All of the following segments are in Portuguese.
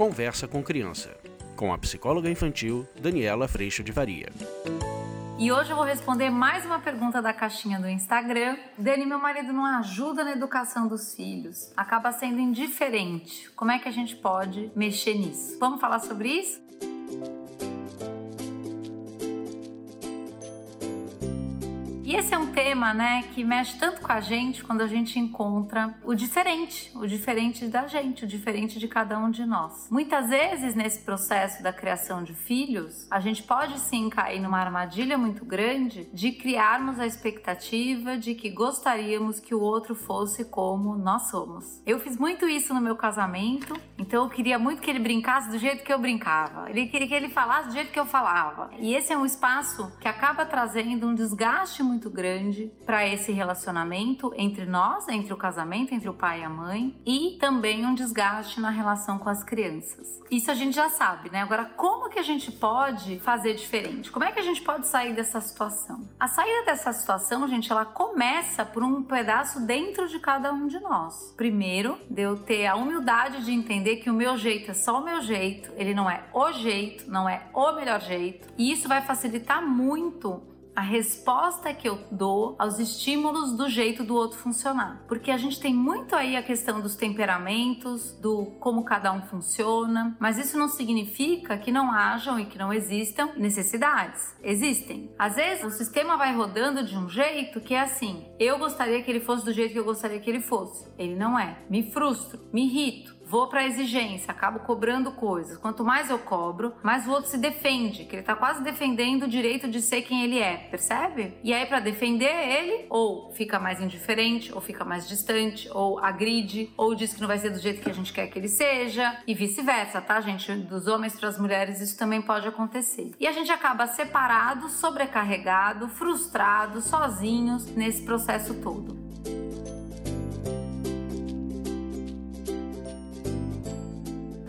Conversa com Criança, com a psicóloga infantil Daniela Freixo de Varia. E hoje eu vou responder mais uma pergunta da caixinha do Instagram. Dani, meu marido não ajuda na educação dos filhos, acaba sendo indiferente. Como é que a gente pode mexer nisso? Vamos falar sobre isso? E esse é um tema, né, que mexe tanto com a gente quando a gente encontra o diferente, o diferente da gente, o diferente de cada um de nós. Muitas vezes nesse processo da criação de filhos, a gente pode sim cair numa armadilha muito grande de criarmos a expectativa de que gostaríamos que o outro fosse como nós somos. Eu fiz muito isso no meu casamento, então eu queria muito que ele brincasse do jeito que eu brincava. Ele queria que ele falasse do jeito que eu falava. E esse é um espaço que acaba trazendo um desgaste muito muito grande para esse relacionamento entre nós, entre o casamento, entre o pai e a mãe, e também um desgaste na relação com as crianças. Isso a gente já sabe, né? Agora, como que a gente pode fazer diferente? Como é que a gente pode sair dessa situação? A saída dessa situação, gente, ela começa por um pedaço dentro de cada um de nós. Primeiro, de eu ter a humildade de entender que o meu jeito é só o meu jeito, ele não é o jeito, não é o melhor jeito, e isso vai facilitar muito a resposta que eu dou aos estímulos do jeito do outro funcionar. Porque a gente tem muito aí a questão dos temperamentos, do como cada um funciona, mas isso não significa que não hajam e que não existam necessidades. Existem. Às vezes o sistema vai rodando de um jeito que é assim: eu gostaria que ele fosse do jeito que eu gostaria que ele fosse. Ele não é. Me frustro, me irrito vou para a exigência, acabo cobrando coisas. Quanto mais eu cobro, mais o outro se defende, que ele tá quase defendendo o direito de ser quem ele é, percebe? E aí para defender ele, ou fica mais indiferente, ou fica mais distante, ou agride, ou diz que não vai ser do jeito que a gente quer que ele seja, e vice-versa, tá, gente? Dos homens para as mulheres isso também pode acontecer. E a gente acaba separado, sobrecarregado, frustrado, sozinhos nesse processo todo.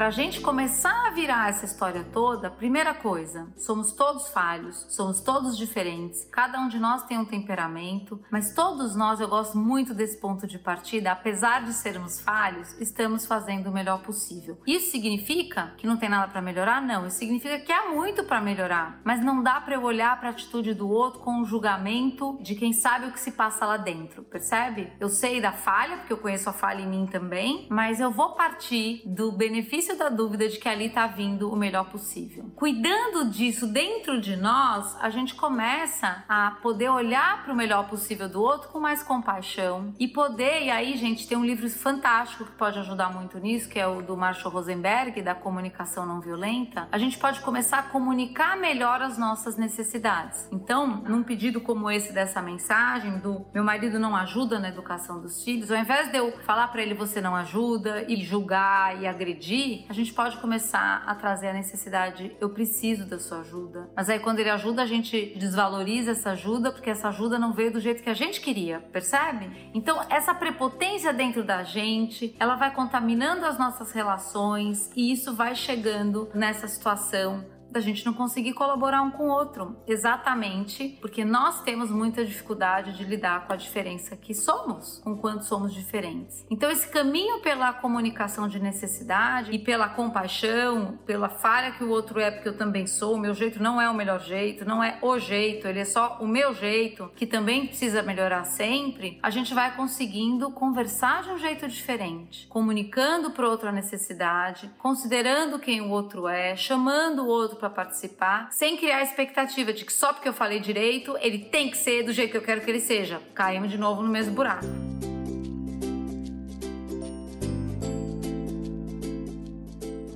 Para a gente começar a virar essa história toda, primeira coisa, somos todos falhos, somos todos diferentes, cada um de nós tem um temperamento, mas todos nós, eu gosto muito desse ponto de partida, apesar de sermos falhos, estamos fazendo o melhor possível. Isso significa que não tem nada para melhorar? Não, isso significa que há muito para melhorar, mas não dá para eu olhar para a atitude do outro com o julgamento de quem sabe o que se passa lá dentro, percebe? Eu sei da falha, porque eu conheço a falha em mim também, mas eu vou partir do benefício da dúvida de que ali está vindo o melhor possível. Cuidando disso dentro de nós, a gente começa a poder olhar para o melhor possível do outro com mais compaixão e poder, e aí, gente, tem um livro fantástico que pode ajudar muito nisso, que é o do Marshall Rosenberg, da comunicação não violenta. A gente pode começar a comunicar melhor as nossas necessidades. Então, num pedido como esse dessa mensagem do meu marido não ajuda na educação dos filhos, ao invés de eu falar para ele você não ajuda e julgar e agredir, a gente pode começar a trazer a necessidade, eu preciso da sua ajuda. Mas aí quando ele ajuda, a gente desvaloriza essa ajuda porque essa ajuda não veio do jeito que a gente queria, percebe? Então essa prepotência dentro da gente, ela vai contaminando as nossas relações e isso vai chegando nessa situação da gente não conseguir colaborar um com o outro. Exatamente porque nós temos muita dificuldade de lidar com a diferença que somos, com quanto somos diferentes. Então, esse caminho pela comunicação de necessidade e pela compaixão, pela falha que o outro é, porque eu também sou, o meu jeito não é o melhor jeito, não é o jeito, ele é só o meu jeito, que também precisa melhorar sempre, a gente vai conseguindo conversar de um jeito diferente, comunicando para outro a necessidade, considerando quem o outro é, chamando o outro para participar, sem criar a expectativa de que só porque eu falei direito, ele tem que ser do jeito que eu quero que ele seja. Caímos de novo no mesmo buraco.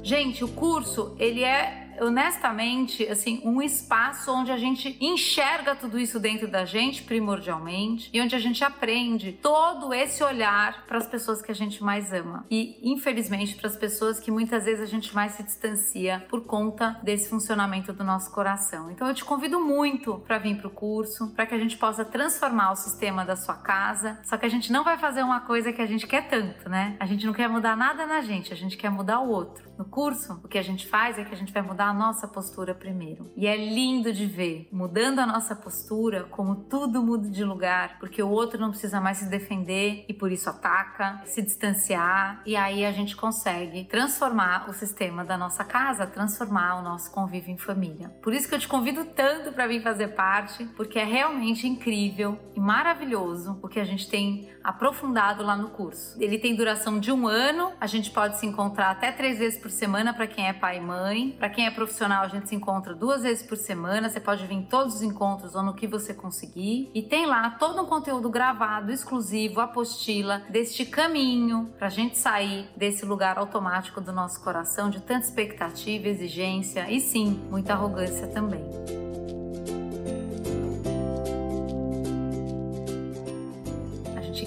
Gente, o curso, ele é honestamente, assim, um espaço onde a gente enxerga tudo isso dentro da gente, primordialmente, e onde a gente aprende todo esse olhar para as pessoas que a gente mais ama. E, infelizmente, para as pessoas que muitas vezes a gente mais se distancia por conta desse funcionamento do nosso coração. Então, eu te convido muito para vir para o curso, para que a gente possa transformar o sistema da sua casa. Só que a gente não vai fazer uma coisa que a gente quer tanto, né? A gente não quer mudar nada na gente, a gente quer mudar o outro. No curso, o que a gente faz é que a gente vai mudar mudar a nossa postura primeiro. E é lindo de ver, mudando a nossa postura, como tudo muda de lugar, porque o outro não precisa mais se defender e por isso ataca, se distanciar, e aí a gente consegue transformar o sistema da nossa casa, transformar o nosso convívio em família. Por isso que eu te convido tanto para vir fazer parte, porque é realmente incrível e maravilhoso o que a gente tem aprofundado lá no curso. Ele tem duração de um ano, a gente pode se encontrar até três vezes por semana para quem é pai e mãe. Para quem é profissional, a gente se encontra duas vezes por semana. Você pode vir em todos os encontros ou no que você conseguir. E tem lá todo um conteúdo gravado, exclusivo, apostila deste caminho para a gente sair desse lugar automático do nosso coração de tanta expectativa, exigência e sim, muita arrogância também.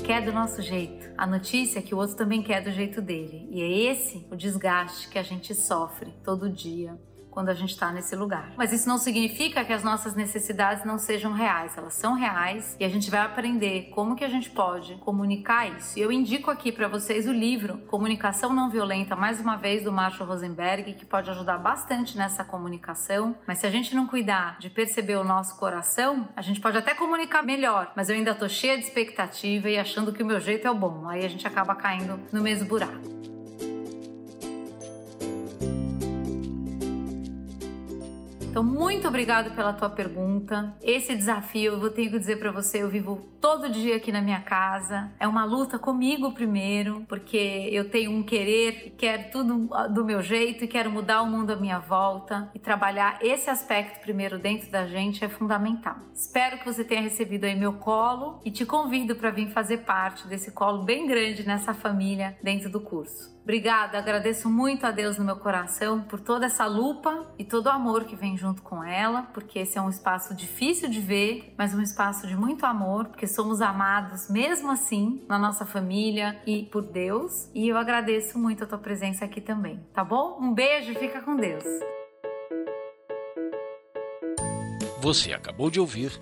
quer do nosso jeito. A notícia é que o outro também quer do jeito dele. E é esse o desgaste que a gente sofre todo dia quando a gente está nesse lugar. Mas isso não significa que as nossas necessidades não sejam reais, elas são reais e a gente vai aprender como que a gente pode comunicar isso. E eu indico aqui para vocês o livro Comunicação Não Violenta, mais uma vez do Marshall Rosenberg, que pode ajudar bastante nessa comunicação. Mas se a gente não cuidar de perceber o nosso coração, a gente pode até comunicar melhor, mas eu ainda tô cheia de expectativa e achando que o meu jeito é o bom. Aí a gente acaba caindo no mesmo buraco. Então, muito obrigado pela tua pergunta. Esse desafio, eu vou ter que dizer para você, eu vivo todo dia aqui na minha casa. É uma luta comigo primeiro, porque eu tenho um querer, quero tudo do meu jeito e quero mudar o mundo à minha volta e trabalhar esse aspecto primeiro dentro da gente é fundamental. Espero que você tenha recebido aí meu colo e te convido para vir fazer parte desse colo bem grande nessa família dentro do curso. Obrigada, agradeço muito a Deus no meu coração por toda essa lupa e todo o amor que vem junto com ela, porque esse é um espaço difícil de ver, mas um espaço de muito amor, porque somos amados mesmo assim na nossa família e por Deus. E eu agradeço muito a tua presença aqui também, tá bom? Um beijo e fica com Deus. Você acabou de ouvir